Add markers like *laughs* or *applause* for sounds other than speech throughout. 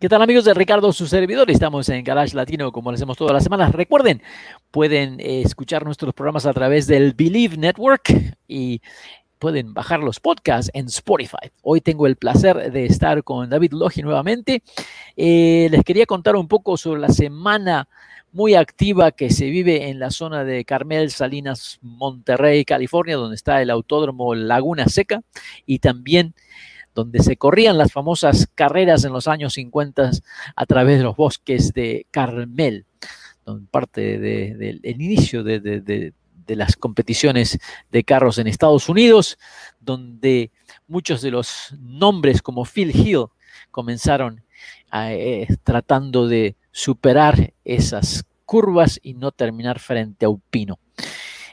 ¿Qué tal amigos de Ricardo, su servidor? Estamos en Garage Latino como lo hacemos todas las semanas. Recuerden, pueden eh, escuchar nuestros programas a través del Believe Network y pueden bajar los podcasts en Spotify. Hoy tengo el placer de estar con David Logi nuevamente. Eh, les quería contar un poco sobre la semana muy activa que se vive en la zona de Carmel, Salinas, Monterrey, California, donde está el autódromo Laguna Seca y también donde se corrían las famosas carreras en los años 50 a través de los bosques de Carmel, parte del inicio de, las competiciones de carros en Estados Unidos, donde muchos de los nombres como Phil Hill comenzaron eh, tratando de superar esas curvas y no terminar frente a un pino.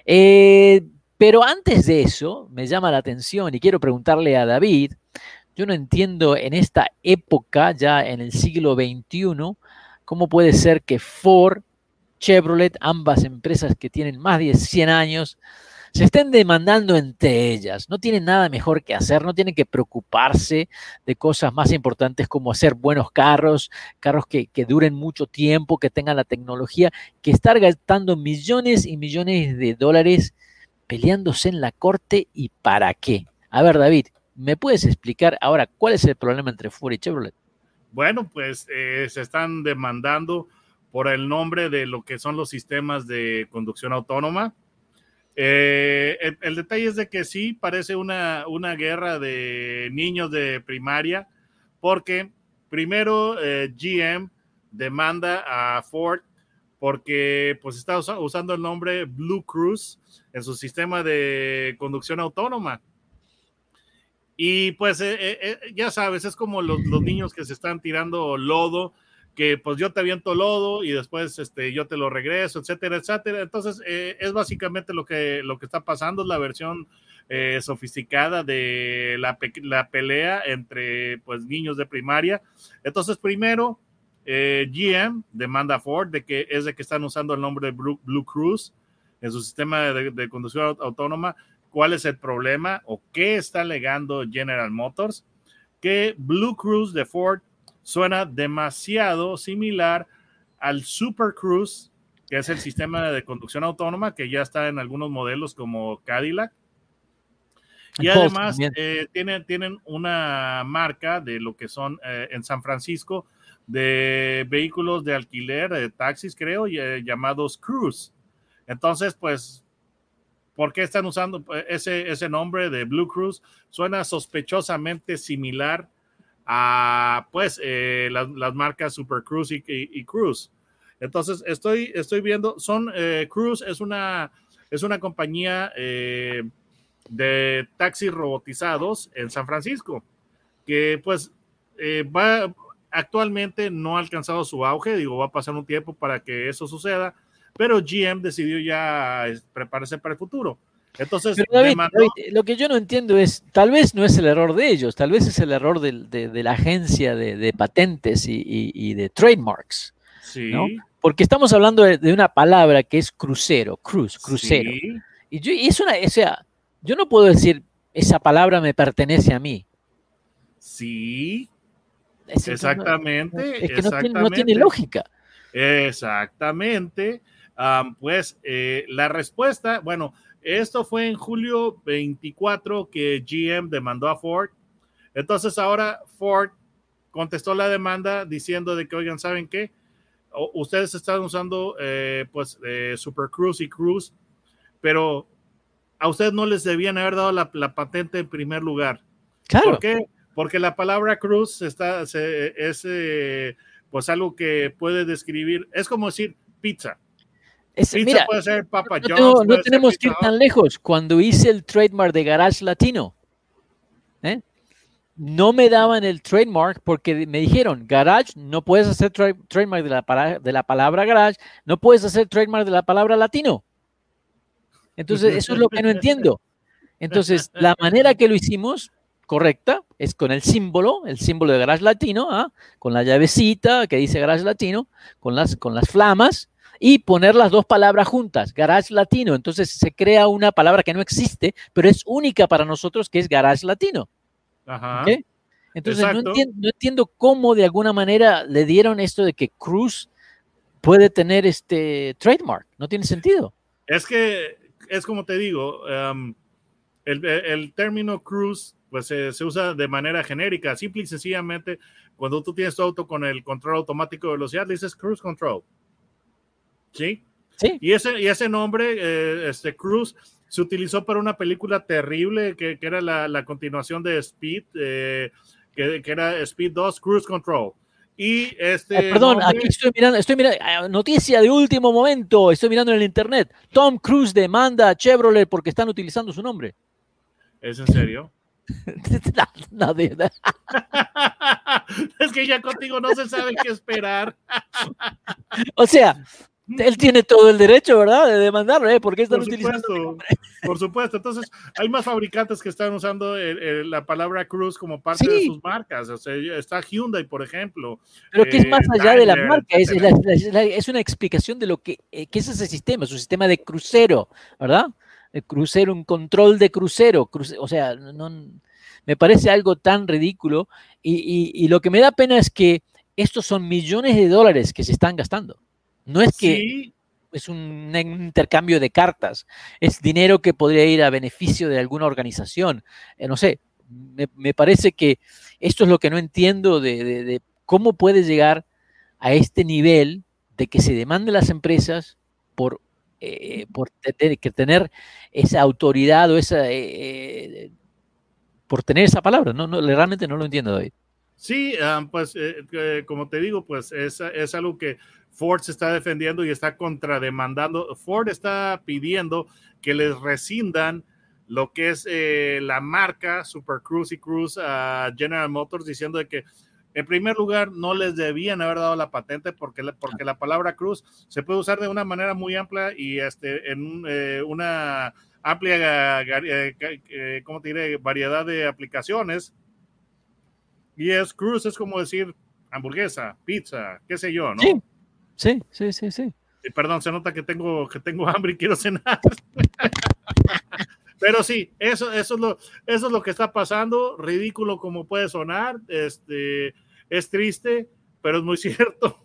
Eh, pero antes de eso, me llama la atención y quiero preguntarle a David, yo no entiendo en esta época, ya en el siglo XXI, cómo puede ser que Ford, Chevrolet, ambas empresas que tienen más de 100 años, se estén demandando entre ellas. No tienen nada mejor que hacer, no tienen que preocuparse de cosas más importantes como hacer buenos carros, carros que, que duren mucho tiempo, que tengan la tecnología, que estar gastando millones y millones de dólares peleándose en la corte y para qué. A ver, David, ¿Me puedes explicar ahora cuál es el problema entre Ford y Chevrolet? Bueno, pues eh, se están demandando por el nombre de lo que son los sistemas de conducción autónoma. Eh, el, detalle es de que sí, parece una, una guerra de niños de primaria, porque primero eh, GM demanda a Ford porque pues está usando el nombre Blue Cruise en su sistema de conducción autónoma. Y pues eh, eh, eh, ya sabes, es como los, niños que se están tirando lodo, que pues yo te aviento lodo y después este, yo te lo regreso, etcétera, etcétera. Entonces es básicamente lo que, lo que está pasando, es la versión sofisticada de la, la, pelea entre pues niños de primaria. Entonces primero GM demanda a Ford de que es de que están usando el nombre de Blue, Blue Cruise en su sistema de, de conducción autónoma. Cuál es el problema o qué está alegando General Motors, que Blue Cruise de Ford suena demasiado similar al Super Cruise, que es el sistema de conducción autónoma que ya está en algunos modelos como Cadillac. Y además eh, tienen, tienen una marca de lo que son eh, en San Francisco de vehículos de alquiler, de taxis creo, eh, llamados Cruise. Entonces, pues ¿Por qué están usando eh, ese, ese nombre de Blue Cruise? Suena sospechosamente similar a pues eh, las, marcas Super Cruise y, Cruise. Entonces estoy, estoy viendo, son eh, Cruise es una, es una compañía de taxis robotizados en San Francisco que pues va actualmente no ha alcanzado su auge, digo, va a pasar un tiempo para que eso suceda, pero GM decidió ya prepararse para el futuro. Entonces, lo que yo no entiendo es, tal vez no es el error de ellos, tal vez es el error de, la agencia de, patentes y, de trademarks. Sí. Porque estamos hablando de, una palabra que es crucero, cruz, crucero. Y, yo, es una, o sea, yo no puedo decir, esa palabra me pertenece a mí. Sí. Exactamente. es que no tiene, no tiene lógica. Exactamente pues eh, la respuesta, bueno, esto fue en julio 24 que GM demandó a Ford. Entonces ahora Ford contestó la demanda diciendo de que, oigan, ¿saben qué? o- ustedes están usando eh, pues eh, Super Cruise y Cruise, pero a ustedes no les debían haber dado la, la patente en primer lugar. Claro. ¿Por qué? Porque la palabra cruz está, se- es eh, pues algo que puede describir, es como decir pizza. Es- Pizza mira, puede ser Papa no, John's. no tenemos que ir tan lejos. Cuando hice el trademark de Garage Latino, ¿eh? no me daban el trademark porque me dijeron, Garage, no puedes hacer tra- trademark de la, de la palabra Garage, no puedes hacer trademark de la palabra Latino. Entonces, eso es lo que no entiendo. Entonces, la manera que lo hicimos, correcta, es con el símbolo, el símbolo de Garage Latino, ¿ah? con la llavecita que dice Garage Latino, con las, con las flamas, y poner las dos palabras juntas, Garage Latino. Entonces se crea una palabra que no existe, pero es única para nosotros, que es Garage Latino. Entonces no entiendo, no entiendo cómo de alguna manera le dieron esto de que Cruz puede tener este trademark. No tiene sentido. Es que es como te digo, um, el, el término cruise pues eh, se usa de manera genérica, simple y sencillamente cuando tú tienes tu auto con el control automático de velocidad, le dices cruise control. ¿Sí? Sí. Y ese, y ese nombre, eh, este Cruise, se utilizó para una película terrible que, que era la, la continuación de Speed, eh, que, que era Speed 2, Cruise Control. Y este. Eh, perdón, nombre- aquí estoy mirando, estoy mirando, ah, noticia de último momento, estoy mirando en el internet. Tom Cruise demanda a Chevrolet porque están utilizando su nombre. ¿Es en serio? *laughs* No, no, verdad. *laughs* es que ya contigo no se sabe qué esperar. O sea, él tiene todo el derecho, ¿verdad? De demandarlo, ¿eh? ¿Por qué están Por utilizando? por supuesto. Entonces, hay más fabricantes que están usando el- el- la palabra Cruise como parte de sus marcas. O sea, está Hyundai, por ejemplo. Pero que es eh, más allá de la marca, es, etcétera. la- la- la- es una explicación de lo que, eh, que es ese sistema, es un sistema de crucero, ¿verdad? El crucero, un control de crucero, cruce- o sea, no, me parece algo tan ridículo y, y- y lo que me da pena es que estos son millones de dólares que se están gastando. No es que Sí, es un, intercambio de cartas, es dinero que podría ir a beneficio de alguna organización. Eh, no sé, me, me parece que esto es lo que no entiendo de, de- de cómo puede llegar a este nivel de que se demande las empresas por, eh, por tener esa autoridad o esa... eh, por tener esa palabra, no, no, realmente no lo entiendo, David. Sí, ah, pues eh, como te digo, pues es, es algo que Ford se está defendiendo y está contrademandando. Ford está pidiendo que les rescindan lo que es eh, la marca Super Cruise y Cruise a General Motors diciendo de que en primer lugar no les debían haber dado la patente porque la, porque la palabra Cruise se puede usar de una manera muy amplia y este, en eh, una amplia, eh, eh, ¿cómo te diré?, variedad de aplicaciones. Y es cruise, es como decir hamburguesa, pizza, qué sé yo, ¿no? Sí, sí, sí, sí, sí. Perdón, se nota que tengo, que tengo *laughs* hambre y quiero cenar. Pero sí, eso, eso, es lo, eso es lo que está pasando. Ridículo como puede sonar. Este, es triste, pero es muy *laughs* cierto.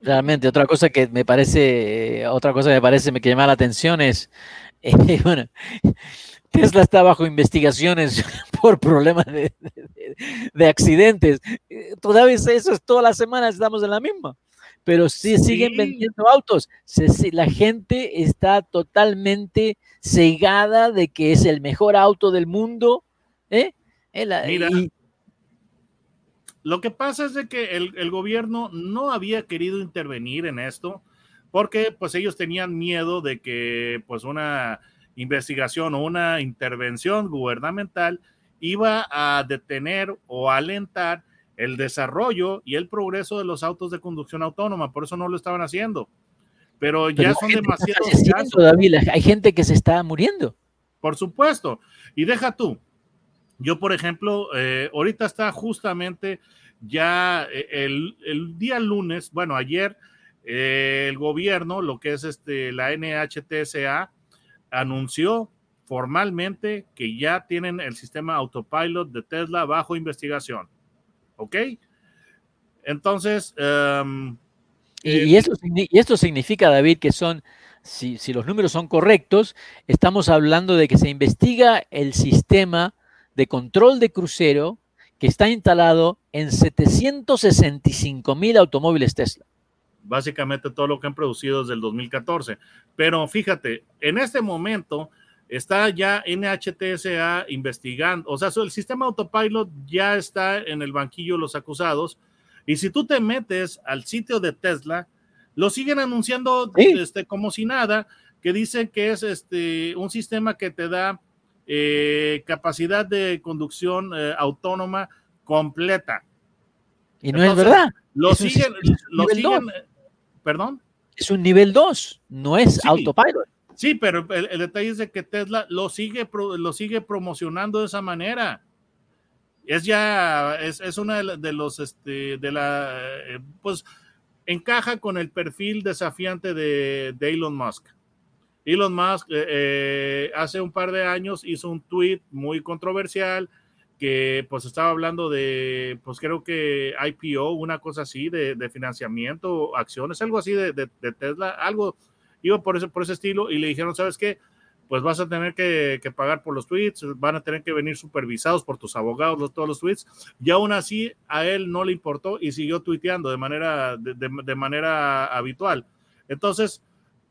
Realmente, otra cosa que me parece, eh, otra cosa que me parece que llama la atención es, *laughs* eh, bueno, *laughs* Tesla está bajo investigaciones por problemas de, de- de accidentes. Eh, Todavía eso es todas las semanas estamos en la misma. Pero sí, siguen vendiendo autos. Se- se- la gente está totalmente cegada de que es el mejor auto del mundo. ¿eh? El- Mira, y- Lo que pasa es de que el, el gobierno no había querido intervenir en esto porque pues ellos tenían miedo de que pues una investigación o una intervención gubernamental iba a detener o alentar el desarrollo y el progreso de los autos de conducción autónoma, por eso no lo estaban haciendo. Pero pero ya son demasiados casos. La- hay gente que se está muriendo. Por supuesto. Y deja tú. Yo, por ejemplo, eh, ahorita está justamente ya eh, el, el día lunes, bueno, ayer, eh, el gobierno, lo que es este, la NHTSA, anunció formalmente que ya tienen el sistema autopilot de Tesla bajo investigación. ¿Ok? Entonces, um, Y, y esto, y esto significa, David, que son, si, si los números son correctos, estamos hablando de que se investiga el sistema de control de crucero que está instalado en 765 mil automóviles Tesla. básicamente todo lo que han producido desde el 2014. Pero fíjate, en este momento está ya NHTSA investigando, o sea, el sistema autopilot ya está en el banquillo de los acusados. Y si tú te metes al sitio de Tesla, lo siguen anunciando este, como si nada, que dicen que es este, un sistema que te da eh, capacidad de conducción eh, autónoma completa. Y no es verdad. Lo siguen, lo siguen, perdón. Es un nivel 2, no es autopilot. Sí, pero el, detalle es de que Tesla lo sigue, lo sigue promocionando de esa manera. Es ya, es, es una de, los, este, de la, eh, pues, encaja con el perfil desafiante de, Elon Musk. Elon Musk eh, eh, hace un par de años hizo un tweet muy controversial que pues estaba hablando de, pues creo que IPO, una cosa así, de, de financiamiento, acciones, algo así de, de, Tesla, algo iba por ese, por ese estilo y le dijeron, ¿sabes qué? Pues vas a tener que, pagar por los tweets, van a tener que venir supervisados por tus abogados, todos los tweets. Y aún así a él no le importó y siguió tuiteando de manera, de, manera habitual. Entonces,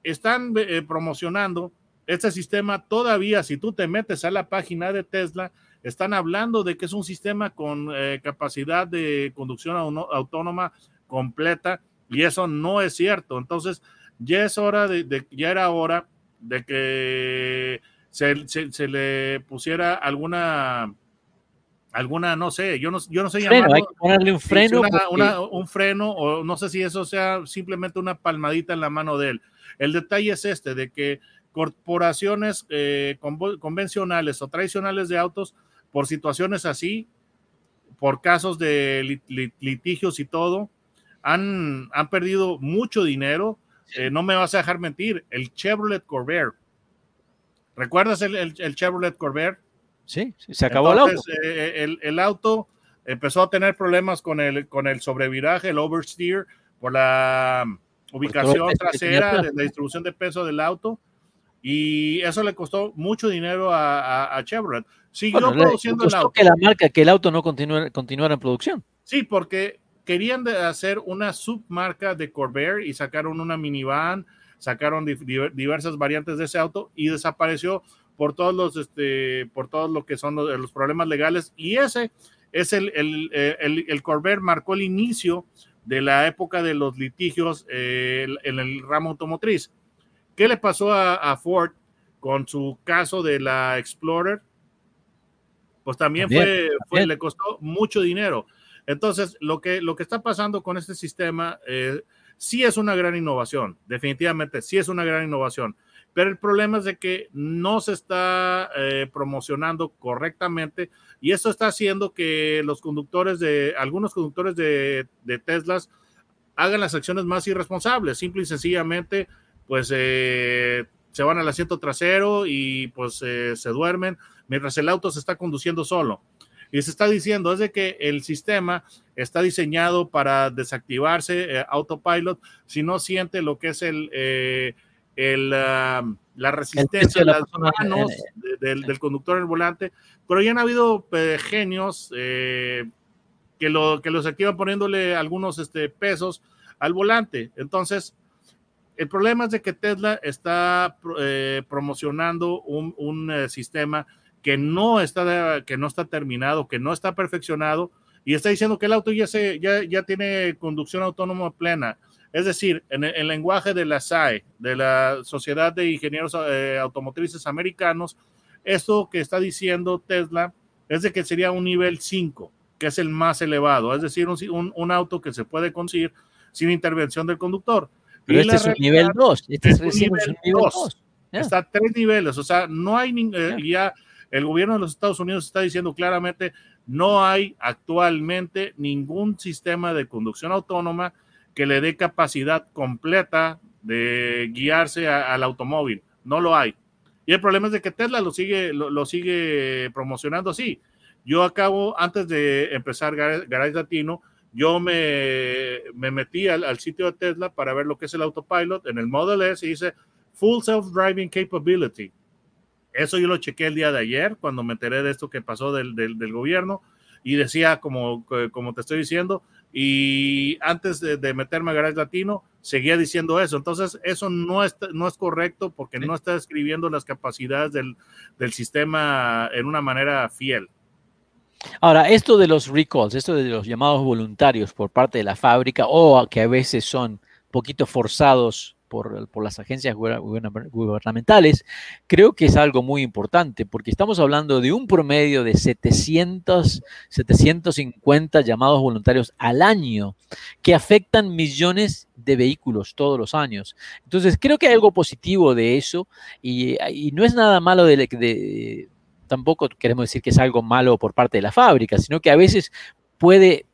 están eh, promocionando este sistema todavía, si tú te metes a la página de Tesla, están hablando de que es un sistema con eh, capacidad de conducción autónoma completa y eso no es cierto. Entonces, ya es hora de, ya era hora de que se, le pusiera alguna alguna, no sé, yo no, yo no sé llamarlo, hay que ponerle un freno. un freno, o no sé si eso sea simplemente una palmadita en la mano de él. El detalle es este, de que corporaciones eh, convencionales o tradicionales de autos, por situaciones así, por casos de litigios y todo, han, han perdido mucho dinero eh, no me vas a dejar mentir, el Chevrolet Corvair. ¿Recuerdas el, Chevrolet Corvair? Sí, se acabó el auto. Eh, el, auto empezó a tener problemas con el, con el sobreviraje, el oversteer, por la ubicación trasera de la distribución de peso del auto. Y eso le costó mucho dinero a, Chevrolet. Siguió produciendo el auto. que la marca, que el auto no continuara en producción. Sí, porque querían hacer una submarca de Corvair y sacaron una minivan, sacaron diversas variantes de ese auto y desapareció por todos los, este, por todo lo que son los, problemas legales. Y ese es el, el, el, Corvair marcó el inicio de la época de los litigios eh, en el ramo automotriz. ¿Qué le pasó a, Ford con su caso de la Explorer? Pues también, fue, le costó mucho dinero. Entonces, lo que, lo que está pasando con este sistema eh, sí es una gran innovación, definitivamente sí es una gran innovación, pero el problema es de que no se está eh, promocionando correctamente y eso está haciendo que los conductores de, algunos conductores de, de Teslas hagan las acciones más irresponsables, simple y sencillamente, pues eh, se van al asiento trasero y pues se duermen mientras el auto se está conduciendo solo. Y se está diciendo es de que el sistema está diseñado para desactivarse eh, autopilot si no siente lo que es el, eh, el la resistencia de las manos del, conductor en el volante. Pero ya han habido eh, genios que, lo, que los activan poniéndole algunos este, pesos al volante. Entonces, el problema es de que Tesla está promocionando un, un sistema que no está, que no está terminado, que no está perfeccionado, y está diciendo que el auto ya, se, ya, ya tiene conducción autónoma plena. Es decir, en el, lenguaje de la SAE, de la Sociedad de Ingenieros eh, Automotrices Americanos, esto que está diciendo Tesla es de que sería un nivel 5, que es el más elevado, es decir, un, un, auto que se puede conseguir sin intervención del conductor. Pero este es un nivel 2, este es, un nivel 2. Está a tres niveles, o sea, no hay eh, ya el gobierno de los Estados Unidos está diciendo claramente, no hay actualmente ningún sistema de conducción autónoma que le dé capacidad completa de guiarse al automóvil. No lo hay. Y el problema es de que Tesla lo sigue, lo, sigue promocionando así. Yo acabo, antes de empezar Garage Latino, yo me, me metí al, sitio de Tesla para ver lo que es el autopilot en el Model S y dice Full Self-Driving Capability. Eso yo lo chequé el día de ayer cuando me enteré de esto que pasó del, del, gobierno y decía, como, como te estoy diciendo, y antes de, meterme a Garage Latino, seguía diciendo eso. Entonces, eso no es, no es correcto porque no está describiendo las capacidades del, del sistema en una manera fiel. Ahora, esto de los recalls, esto de los llamados voluntarios por parte de la fábrica o que a veces son poquito forzados por, las agencias gubernamentales, creo que es algo muy importante porque estamos hablando de un promedio de 700, 750 llamados voluntarios al año que afectan millones de vehículos todos los años. Entonces, creo que hay algo positivo de eso y, no es nada malo tampoco queremos decir que es algo malo por parte de la fábrica, sino que a veces puede,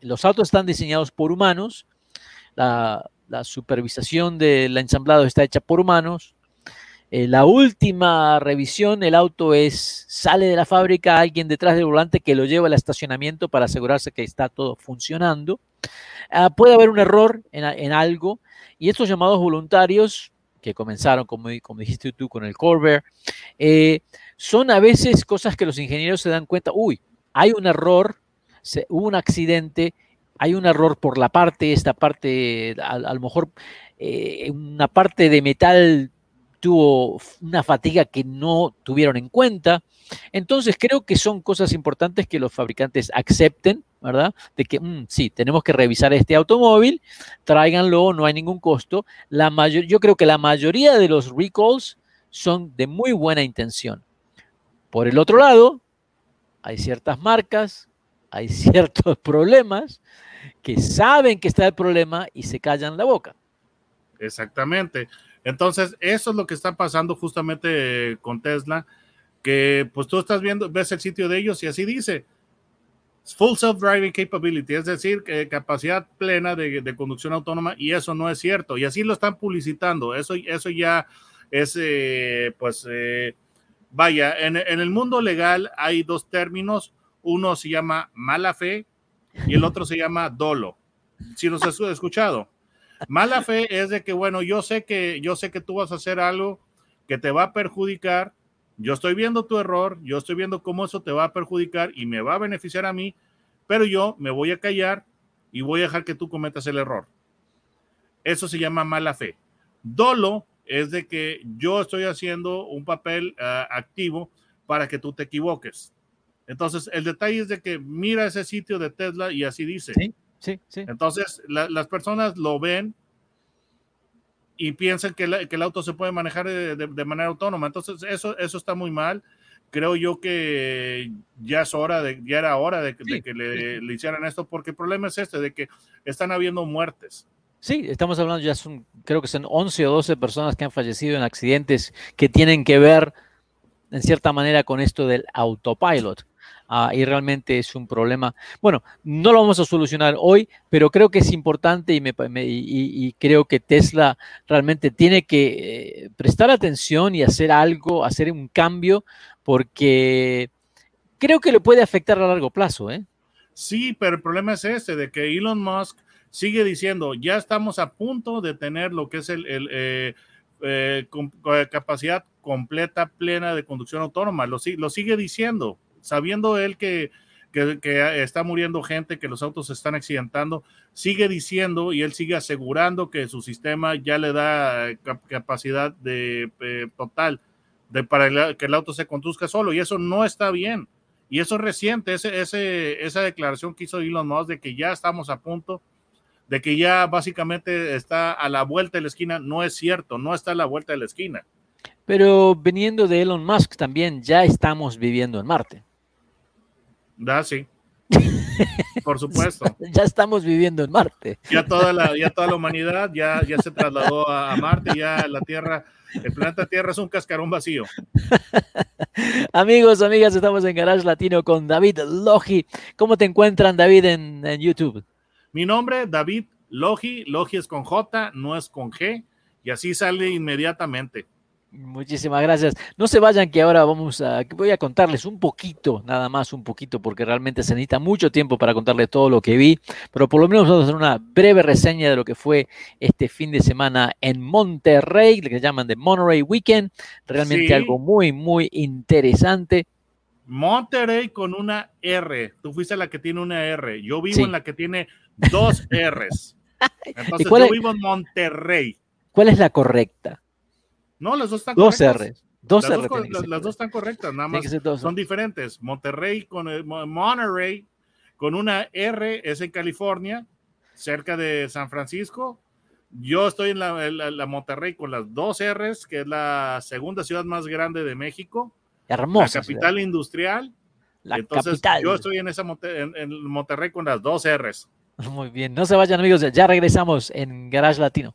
los autos están diseñados por humanos, la, supervisación del ensamblado está hecha por humanos, eh, la última revisión, el auto es, sale de la fábrica, alguien detrás del volante que lo lleva al estacionamiento para asegurarse que está todo funcionando. Ah, puede haber un error en, algo y estos llamados voluntarios que comenzaron, como, como dijiste tú, con el Corvair, eh, son a veces cosas que los ingenieros se dan cuenta, uy, hay un error, hubo un accidente, hay un error por la parte, esta parte, a, lo mejor eh, una parte de metal tuvo una fatiga que no tuvieron en cuenta. Entonces creo que son cosas importantes que los fabricantes acepten, ¿verdad? De que mm, sí, tenemos que revisar este automóvil, tráiganlo, no hay ningún costo. Yo creo que la mayoría de los recalls son de muy buena intención. Por el otro lado, hay ciertas marcas, hay *laughs* ciertos problemas que saben que está el problema y se callan la boca. Exactamente. Entonces, eso es lo que está pasando justamente con Tesla, que pues tú estás viendo, ves el sitio de ellos y así dice, full self-driving capability, es decir, capacidad plena de, conducción autónoma y eso no es cierto. Y así lo están publicitando. Eso, eso ya es, eh, pues, eh, vaya, en, el mundo legal hay dos términos, uno se llama mala fe y el otro se llama dolo. Si nos has escuchado. Mala fe es de que, bueno, yo sé que, yo sé que tú vas a hacer algo que te va a perjudicar, yo estoy viendo tu error, yo estoy viendo cómo eso te va a perjudicar y me va a beneficiar a mí, pero yo me voy a callar y voy a dejar que tú cometas el error. Eso se llama mala fe. Dolo es de que yo estoy haciendo un papel ah, activo para que tú te equivoques. Entonces, el detalle es de que mira ese sitio de Tesla y así dice. Sí, sí, sí. Entonces, las personas lo ven y piensan que, el auto se puede manejar de, manera autónoma. Entonces, eso, eso está muy mal. Creo yo que ya es hora de, ya era hora de, que le, le, hicieran esto, porque el problema es este, de que están habiendo muertes. Sí, estamos hablando ya son, creo que son 11 o 12 personas que han fallecido en accidentes que tienen que ver en cierta manera con esto del autopilot. Ah, y realmente es un problema. Bueno, no lo vamos a solucionar hoy, pero creo que es importante y, me, y, creo que Tesla realmente tiene que eh, prestar atención y hacer algo, hacer un cambio, porque creo que le puede afectar a largo plazo. ¿eh? Sí, pero el problema es este, de que Elon Musk sigue diciendo, ya estamos a punto de tener lo que es el, eh, eh, eh, capacidad completa, plena de conducción autónoma. Lo, lo sigue diciendo, sabiendo él que, que, está muriendo gente, que los autos se están accidentando, sigue diciendo y él sigue asegurando que su sistema ya le da capacidad de total de para que el auto se conduzca solo y eso no está bien. Y eso es reciente, ese, ese, esa declaración que hizo Elon Musk de que ya estamos a punto de que ya básicamente está a la vuelta de la esquina, no es cierto, no está a la vuelta de la esquina. Pero viniendo de Elon Musk también, ya estamos viviendo en Marte. Da, sí. *laughs* Por supuesto. ya estamos viviendo en Marte. Ya toda la, ya toda la humanidad ya, ya se trasladó a, Marte, ya la Tierra, el planeta Tierra es un cascarón vacío. *laughs* Amigos, amigas, estamos en Garage Latino con David Logi. ¿Cómo te encuentran, David, en, en YouTube? Mi nombre, David Logi. Logi es con J, no es con G. Y así sale inmediatamente. Muchísimas gracias. No se vayan que ahora vamos a, voy a contarles un poquito, nada más un poquito, porque realmente se necesita mucho tiempo para contarles todo lo que vi, pero por lo menos vamos a hacer una breve reseña de lo que fue este fin de semana en Monterrey, lo que llaman de Monterrey Weekend, realmente algo muy, muy interesante. Monterrey con una R, tú fuiste la que tiene una R, yo vivo en la que tiene dos R's. *laughs* Entonces cuál yo es- vivo en Monterrey. ¿Cuál es la correcta? No, las dos están Dos correctas. R's. Dos las, R dos, las- las dos están correctas, nada más son diferentes. Monterrey con el, Mo- Monterrey con una R es en California, cerca de San Francisco. Yo estoy en la, la- la Monterrey con las dos R's, que es la segunda ciudad más grande de México, Hermosa. la capital industrial. ciudad. La Entonces, capital. yo estoy en esa en, en Monterrey con las dos R's. Muy bien. No se vayan, amigos. Ya regresamos en Garage Latino.